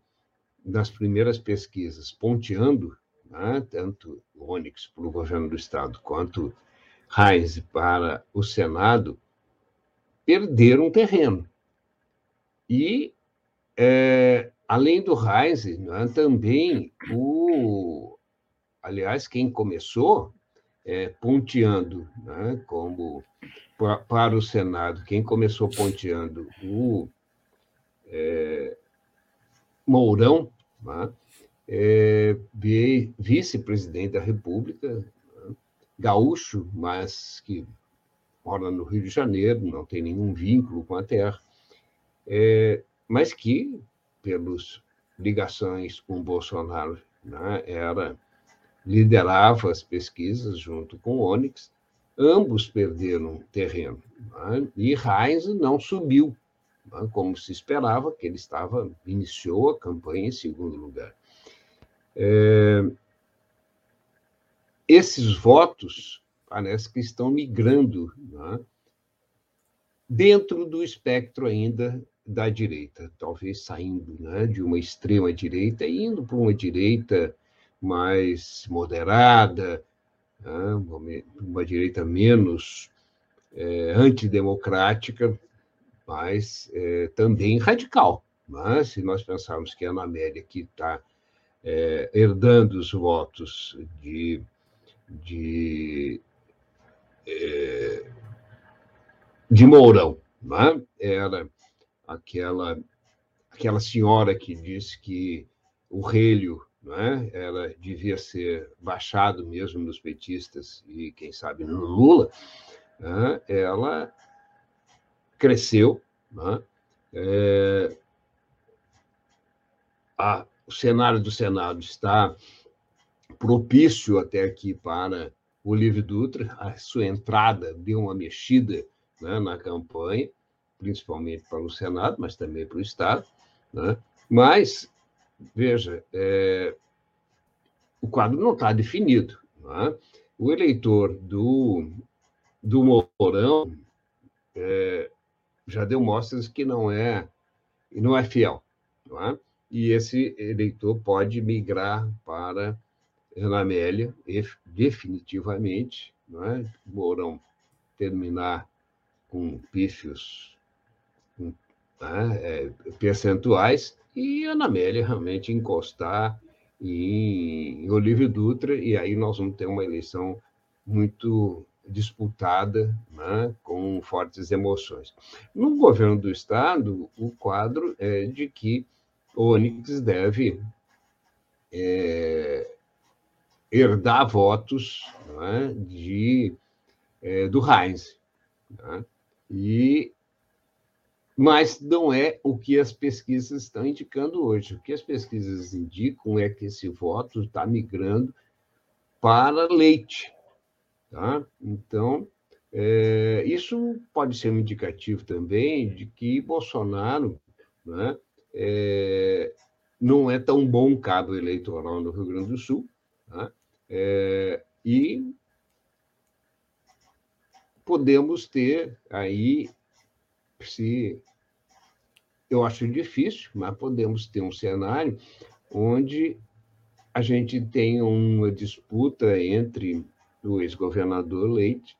nas primeiras pesquisas, ponteando, né, tanto Onyx para o governo do Estado quanto Heinz para o Senado, perderam terreno. E, é, além do Heinz, né, também o. Aliás, quem começou é, ponteando né, como para o Senado, quem começou ponteando o é, Mourão, né, é, vice-presidente da República, gaúcho, mas que mora no Rio de Janeiro, não tem nenhum vínculo com a terra, é, mas que, pelas ligações com Bolsonaro né, era liderava as pesquisas junto com Onyx, ambos perderam terreno. Né, e Heinz não subiu, né, como se esperava, que ele estava iniciou a campanha em segundo lugar. É, esses votos parece que estão migrando né, dentro do espectro ainda da direita, talvez saindo né, de uma extrema direita e indo para uma direita mais moderada, né, uma direita menos é, antidemocrática, mas é, também radical. Mas se nós pensarmos que a Ana Amélia, que está é, herdando os votos de, de, é, de Mourão, né? era aquela, aquela senhora que disse que o relho né, era, devia ser baixado mesmo nos petistas e, quem sabe, no Lula, né, ela cresceu. Né, é, a, o cenário do Senado está propício até aqui para o Livre Dutra, a sua entrada deu uma mexida né, na campanha, principalmente para o Senado, mas também para o Estado. Né? Mas, veja, é, o quadro não está definido. Né? O eleitor do, do Mourão é, já deu mostras que não é, não é fiel. Não é? E esse eleitor pode migrar para Ana Amélia, definitivamente. Não é? Mourão terminar com pífios né, é, percentuais, e Ana Amélia realmente encostar em, em Olívio Dutra, e aí nós vamos ter uma eleição muito disputada, né, com fortes emoções. No governo do Estado, o quadro é de que o Onyx deve é, herdar votos né, de, é, do Heinz. Né, e mas não é o que as pesquisas estão indicando hoje. O que as pesquisas indicam é que esse voto está migrando para leite. Tá? Então, é, isso pode ser um indicativo também de que Bolsonaro né, é, não é tão bom cabo eleitoral no Rio Grande do Sul. É, e podemos ter aí se eu acho difícil, mas podemos ter um cenário onde a gente tem uma disputa entre o ex-governador Leite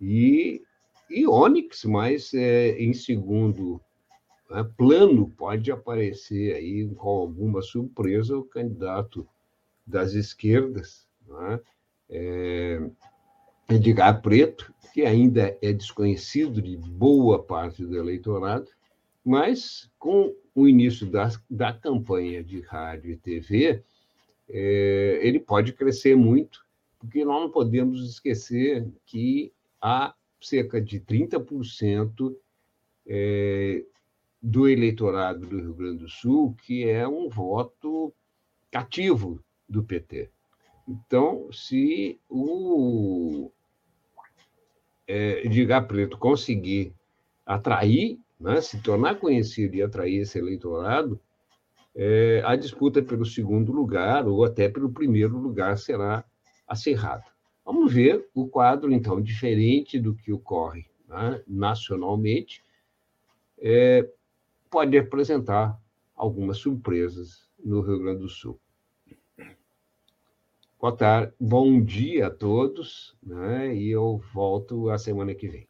e, e Onyx, mas é, em segundo né, plano pode aparecer aí com alguma surpresa o candidato das esquerdas, né, é, Edgar Preto, que ainda é desconhecido de boa parte do eleitorado, mas com o início da, da campanha de rádio e TV, é, ele pode crescer muito, porque nós não podemos esquecer que há cerca de 30% é, do eleitorado do Rio Grande do Sul que é um voto cativo do PT. Então, se o é, Edgar Preto conseguir atrair, né, se tornar conhecido e atrair esse eleitorado, é, a disputa pelo segundo lugar ou até pelo primeiro lugar será acirrada. Vamos ver o quadro, então, diferente do que ocorre né, nacionalmente, é, pode apresentar algumas surpresas no Rio Grande do Sul. Boa tarde, bom dia a todos, né? E eu volto a semana que vem.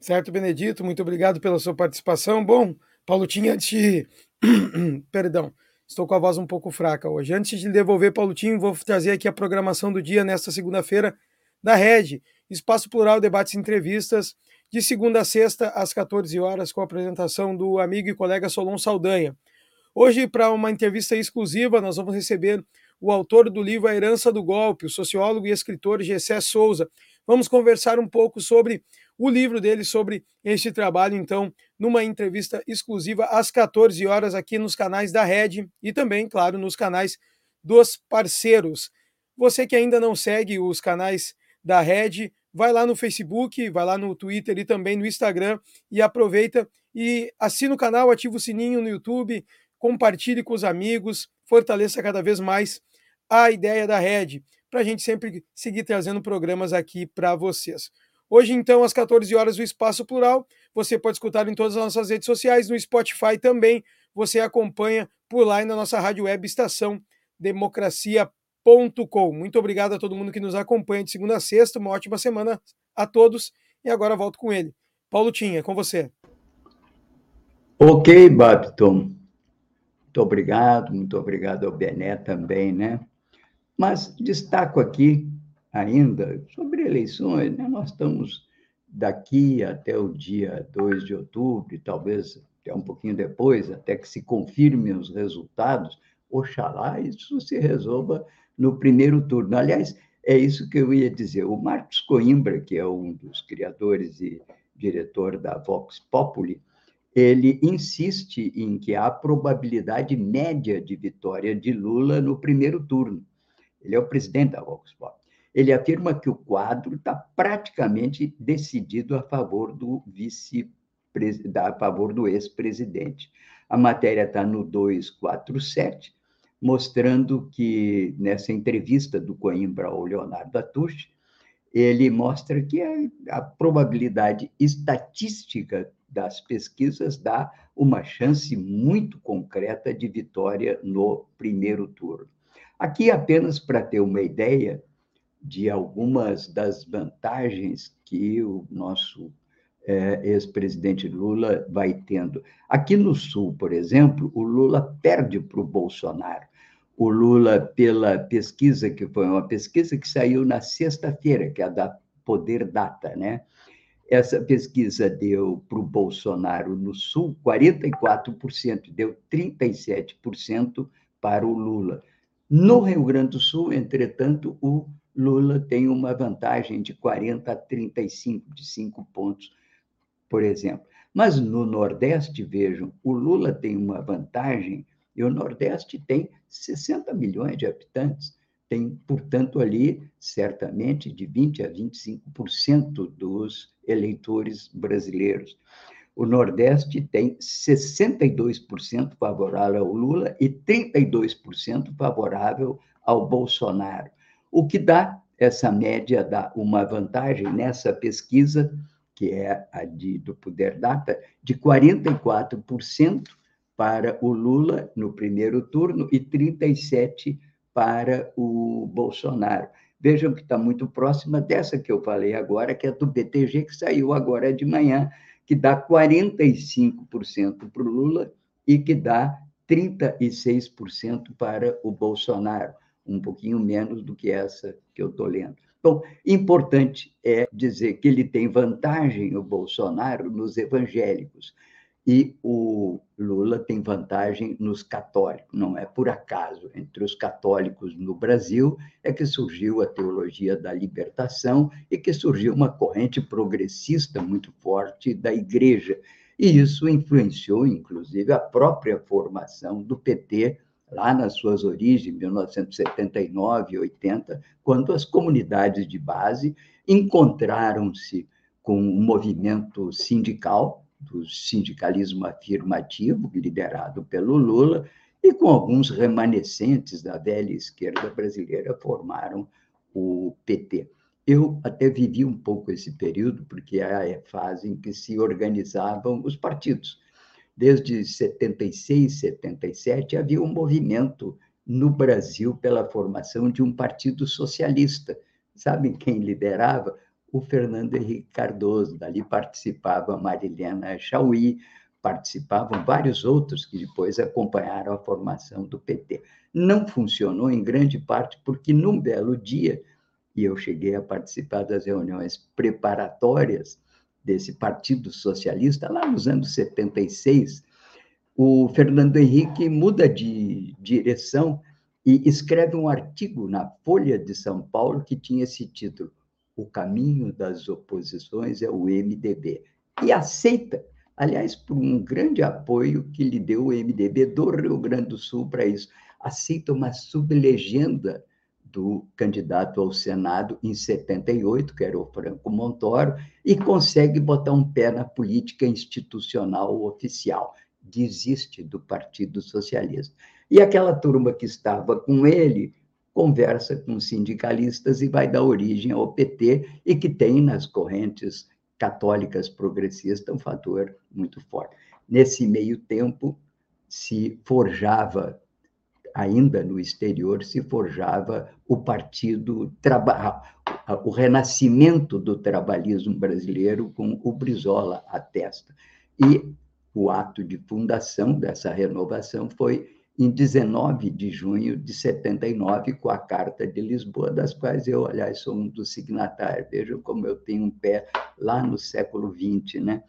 Certo, Benedito, muito obrigado pela sua participação. Bom, Paulo tinha de. Perdão, estou com a voz um pouco fraca hoje. Antes de devolver, Paulo Tinho, vou trazer aqui a programação do dia nesta segunda-feira da Rede, Espaço Plural, debates e entrevistas de segunda a sexta, às 14 horas, com a apresentação do amigo e colega Solon Saldanha. Hoje, para uma entrevista exclusiva, nós vamos receber o autor do livro A Herança do Golpe, o sociólogo e escritor Gessé Souza. Vamos conversar um pouco sobre o livro dele, sobre este trabalho, então, numa entrevista exclusiva às 14 horas aqui nos canais da Rede e também, claro, nos canais dos parceiros. Você que ainda não segue os canais da Rede, vai lá no Facebook, vai lá no Twitter e também no Instagram e aproveita e assina o canal, ativa o sininho no YouTube, compartilhe com os amigos, fortaleça cada vez mais a ideia da Rede, para a gente sempre seguir trazendo programas aqui para vocês. Hoje, então, às 14 horas, o Espaço Plural. Você pode escutar em todas as nossas redes sociais, no Spotify também. Você acompanha por lá e na nossa rádio web estação democracia.com. Muito obrigado a todo mundo que nos acompanha de segunda a sexta. Uma ótima semana a todos. E agora volto com ele. Paulo Tinha, com você. Ok, Babton. Muito obrigado, muito obrigado ao Bené também, né? Mas destaco aqui ainda sobre eleições, né? nós estamos daqui até o dia 2 de outubro, talvez até um pouquinho depois, até que se confirmem os resultados, oxalá isso se resolva no primeiro turno. Aliás, é isso que eu ia dizer. O Marcos Coimbra, que é um dos criadores e diretor da Vox Populi, ele insiste em que há probabilidade média de vitória de Lula no primeiro turno. Ele é o presidente da Vox Populi ele afirma que o quadro está praticamente decidido a favor do vice a favor do ex-presidente. A matéria está no 247, mostrando que, nessa entrevista do Coimbra ao Leonardo Atush, ele mostra que a, a probabilidade estatística das pesquisas dá uma chance muito concreta de vitória no primeiro turno. Aqui, apenas para ter uma ideia, de algumas das vantagens que o nosso é, ex-presidente Lula vai tendo. Aqui no Sul, por exemplo, o Lula perde para o Bolsonaro. O Lula, pela pesquisa, que foi uma pesquisa que saiu na sexta-feira, que é a da Poder Data, né? Essa pesquisa deu para o Bolsonaro no Sul 44%, deu 37% para o Lula. No Rio Grande do Sul, entretanto, o Lula tem uma vantagem de 40 a 35, de 5 pontos, por exemplo. Mas no Nordeste, vejam, o Lula tem uma vantagem e o Nordeste tem 60 milhões de habitantes. Tem, portanto, ali, certamente, de 20 a 25% dos eleitores brasileiros. O Nordeste tem 62% favorável ao Lula e 32% favorável ao Bolsonaro. O que dá, essa média dá uma vantagem nessa pesquisa, que é a de, do Poder Data, de 44% para o Lula no primeiro turno e 37% para o Bolsonaro. Vejam que está muito próxima dessa que eu falei agora, que é do BTG, que saiu agora de manhã, que dá 45% para o Lula e que dá 36% para o Bolsonaro um pouquinho menos do que essa que eu estou lendo. Então, importante é dizer que ele tem vantagem, o Bolsonaro, nos evangélicos, e o Lula tem vantagem nos católicos. Não é por acaso. Entre os católicos no Brasil é que surgiu a teologia da libertação e que surgiu uma corrente progressista muito forte da igreja. E isso influenciou, inclusive, a própria formação do PT lá nas suas origens, 1979 e 80, quando as comunidades de base encontraram-se com o um movimento sindical, do sindicalismo afirmativo, liderado pelo Lula, e com alguns remanescentes da velha esquerda brasileira formaram o PT. Eu até vivi um pouco esse período, porque é a fase em que se organizavam os partidos desde 76, 77, havia um movimento no Brasil pela formação de um partido socialista. Sabem quem liderava? O Fernando Henrique Cardoso. Dali participava Marilena Chauí, participavam vários outros que depois acompanharam a formação do PT. Não funcionou em grande parte porque, num belo dia, e eu cheguei a participar das reuniões preparatórias desse Partido Socialista, lá nos anos 76, o Fernando Henrique muda de direção e escreve um artigo na Folha de São Paulo que tinha esse título: O caminho das oposições é o MDB. E aceita, aliás, por um grande apoio que lhe deu o MDB do Rio Grande do Sul para isso. Aceita uma sublegenda do candidato ao Senado em 78, que era o Franco Montoro, e consegue botar um pé na política institucional oficial. Desiste do Partido Socialista. E aquela turma que estava com ele conversa com sindicalistas e vai dar origem ao PT, e que tem nas correntes católicas progressistas um fator muito forte. Nesse meio tempo, se forjava ainda no exterior se forjava o partido o renascimento do trabalhismo brasileiro com o Brizola à testa. E o ato de fundação dessa renovação foi em 19 de junho de 79, com a Carta de Lisboa, das quais eu, aliás, sou um dos signatários. Vejam como eu tenho um pé lá no século XX. Né?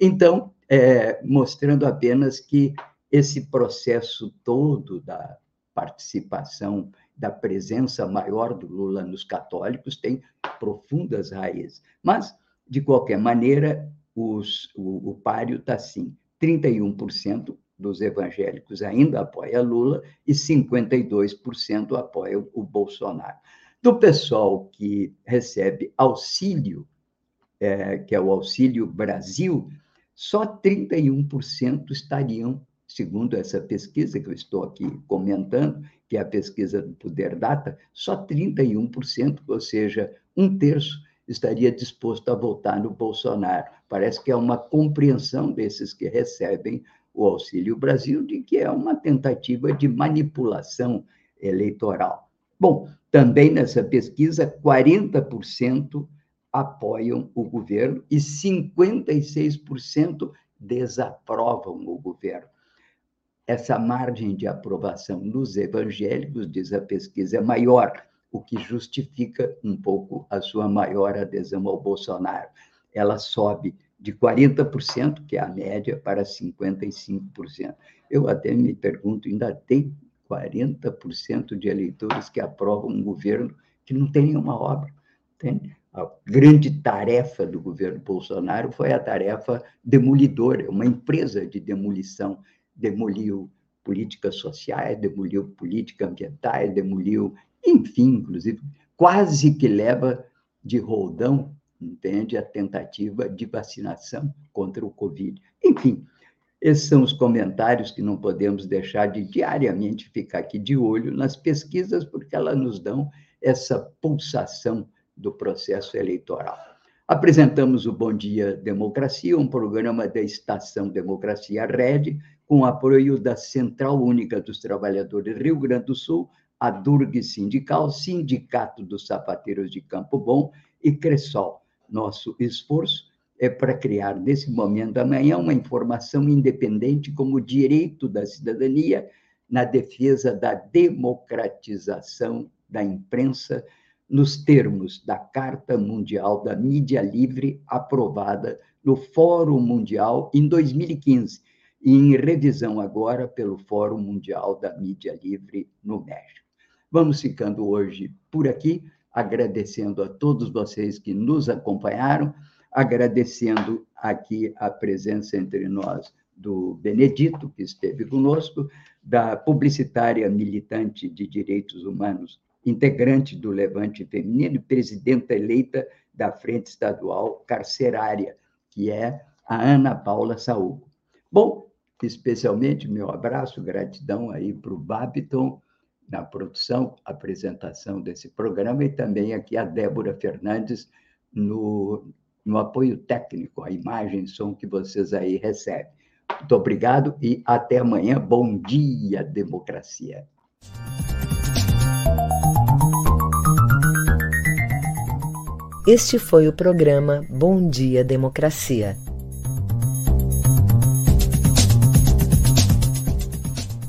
Então, é, mostrando apenas que esse processo todo da participação, da presença maior do Lula nos católicos tem profundas raízes. Mas, de qualquer maneira, os, o, o páreo está assim: 31% dos evangélicos ainda apoia Lula e 52% apoia o Bolsonaro. Do pessoal que recebe auxílio, é, que é o Auxílio Brasil, só 31% estariam segundo essa pesquisa que eu estou aqui comentando, que é a pesquisa do Poder Data, só 31%, ou seja, um terço, estaria disposto a votar no Bolsonaro. Parece que é uma compreensão desses que recebem o Auxílio Brasil de que é uma tentativa de manipulação eleitoral. Bom, também nessa pesquisa, 40% apoiam o governo e 56% desaprovam o governo essa margem de aprovação nos evangélicos, diz a pesquisa, é maior, o que justifica um pouco a sua maior adesão ao Bolsonaro. Ela sobe de 40%, que é a média, para 55%. Eu até me pergunto, ainda tem 40% de eleitores que aprovam um governo que não tem nenhuma obra. Tem? A grande tarefa do governo Bolsonaro foi a tarefa demolidora, uma empresa de demolição demoliu políticas sociais, demoliu políticas ambientais, demoliu, enfim, inclusive, quase que leva de roldão, entende, a tentativa de vacinação contra o Covid. Enfim, esses são os comentários que não podemos deixar de diariamente ficar aqui de olho nas pesquisas, porque elas nos dão essa pulsação do processo eleitoral. Apresentamos o Bom Dia Democracia, um programa da Estação Democracia Rede, com apoio da Central Única dos Trabalhadores Rio Grande do Sul, a Durg Sindical, Sindicato dos Sapateiros de Campo Bom e Cressol. Nosso esforço é para criar, nesse momento da manhã, uma informação independente como direito da cidadania na defesa da democratização da imprensa nos termos da Carta Mundial da Mídia Livre, aprovada no Fórum Mundial em 2015 e em revisão agora pelo Fórum Mundial da Mídia Livre no México. Vamos ficando hoje por aqui, agradecendo a todos vocês que nos acompanharam, agradecendo aqui a presença entre nós do Benedito, que esteve conosco, da publicitária militante de direitos humanos, integrante do Levante Feminino e presidenta eleita da Frente Estadual Carcerária, que é a Ana Paula Saúl. Bom, especialmente meu abraço, gratidão aí para o Babiton na produção, apresentação desse programa e também aqui a Débora Fernandes no, no apoio técnico, a imagem som que vocês aí recebem. Muito obrigado e até amanhã. Bom dia, democracia. Este foi o programa Bom Dia Democracia.